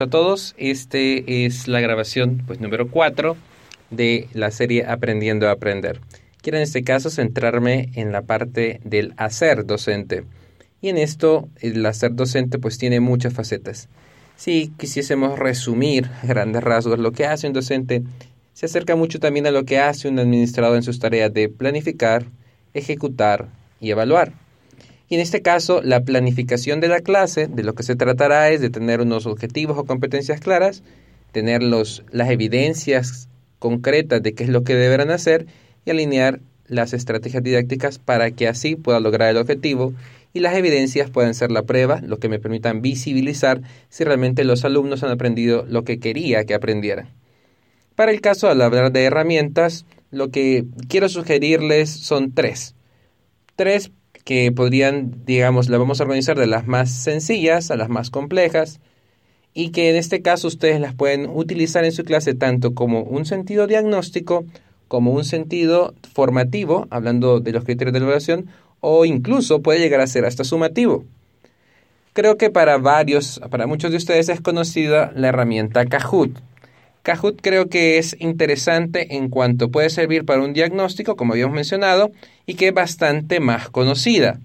a todos, este es la grabación pues número 4 de la serie Aprendiendo a Aprender. Quiero en este caso centrarme en la parte del hacer docente. Y en esto el hacer docente pues tiene muchas facetas. Si quisiésemos resumir a grandes rasgos lo que hace un docente, se acerca mucho también a lo que hace un administrador en sus tareas de planificar, ejecutar y evaluar. Y en este caso, la planificación de la clase, de lo que se tratará es de tener unos objetivos o competencias claras, tener los, las evidencias concretas de qué es lo que deberán hacer y alinear las estrategias didácticas para que así pueda lograr el objetivo y las evidencias puedan ser la prueba, lo que me permitan visibilizar si realmente los alumnos han aprendido lo que quería que aprendieran. Para el caso al hablar de herramientas, lo que quiero sugerirles son tres. Tres que podrían, digamos, la vamos a organizar de las más sencillas a las más complejas y que en este caso ustedes las pueden utilizar en su clase tanto como un sentido diagnóstico como un sentido formativo, hablando de los criterios de evaluación, o incluso puede llegar a ser hasta sumativo. Creo que para varios, para muchos de ustedes es conocida la herramienta Kahoot. Kahoot creo que es interesante en cuanto puede servir para un diagnóstico, como habíamos mencionado, y que es bastante más conocida.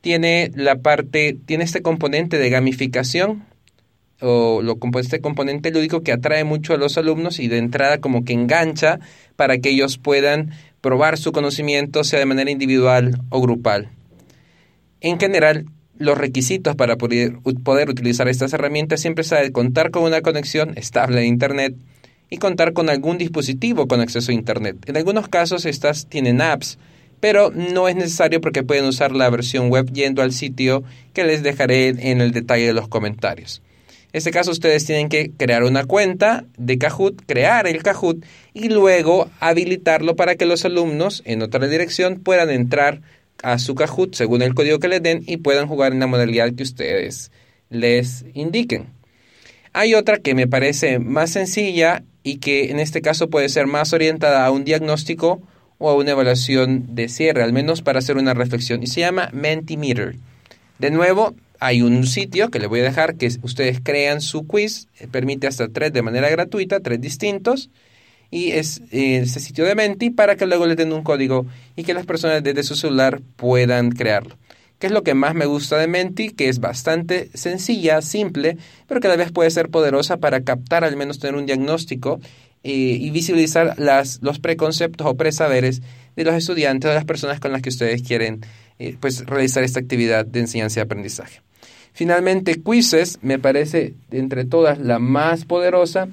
Tiene la parte, tiene este componente de gamificación o lo, este componente lúdico que atrae mucho a los alumnos y de entrada como que engancha para que ellos puedan probar su conocimiento sea de manera individual o grupal. En general, los requisitos para poder, utilizar estas herramientas siempre es contar con una conexión estable a Internet y contar con algún dispositivo con acceso a Internet. En algunos casos estas tienen apps, pero no es necesario porque pueden usar la versión web yendo al sitio que les dejaré en el detalle de los comentarios. En este caso ustedes tienen que crear una cuenta de Kahoot, crear el Kahoot y luego habilitarlo para que los alumnos en otra dirección puedan entrar a su Kahoot según el código que les den y puedan jugar en la modalidad que ustedes les indiquen. Hay otra que me parece más sencilla y que en este caso puede ser más orientada a un diagnóstico o a una evaluación de cierre, al menos para hacer una reflexión, y se llama Mentimeter. De nuevo, hay un sitio que le voy a dejar que ustedes crean su quiz, permite hasta tres de manera gratuita, tres distintos, y es eh, ese sitio de Menti para que luego les den un código y que las personas desde su celular puedan crearlo. ¿Qué es lo que más me gusta de Menti? Que es bastante sencilla, simple, pero que a la vez puede ser poderosa para captar, al menos tener un diagnóstico eh, y visibilizar las, los preconceptos o presaberes de los estudiantes o de las personas con las que ustedes quieren eh, pues, realizar esta actividad de enseñanza y aprendizaje. Finalmente, Quizzes me parece entre todas la más poderosa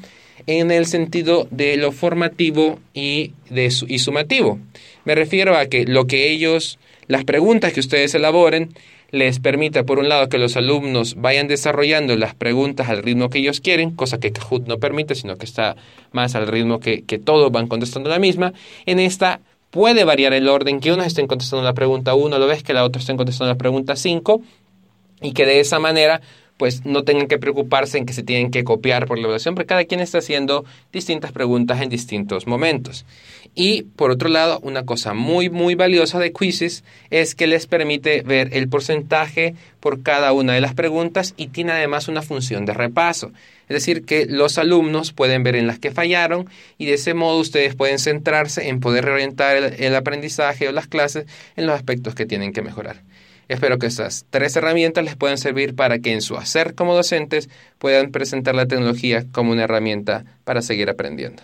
en el sentido de lo formativo y, de y sumativo. Me refiero a que lo que ellos, las preguntas que ustedes elaboren, les permita, por un lado, que los alumnos vayan desarrollando las preguntas al ritmo que ellos quieren, cosa que Kahoot no permite, sino que está más al ritmo que, que todos van contestando la misma. En esta puede variar el orden, que unos estén contestando la pregunta 1, lo ves que la otra estén contestando la pregunta 5, y que de esa manera pues no tengan que preocuparse en que se tienen que copiar por la evaluación, porque cada quien está haciendo distintas preguntas en distintos momentos. Y por otro lado, una cosa muy, muy valiosa de Quizzes es que les permite ver el porcentaje por cada una de las preguntas y tiene además una función de repaso. Es decir, que los alumnos pueden ver en las que fallaron y de ese modo ustedes pueden centrarse en poder reorientar el, el aprendizaje o las clases en los aspectos que tienen que mejorar. Espero que estas tres herramientas les puedan servir para que en su hacer como docentes puedan presentar la tecnología como una herramienta para seguir aprendiendo.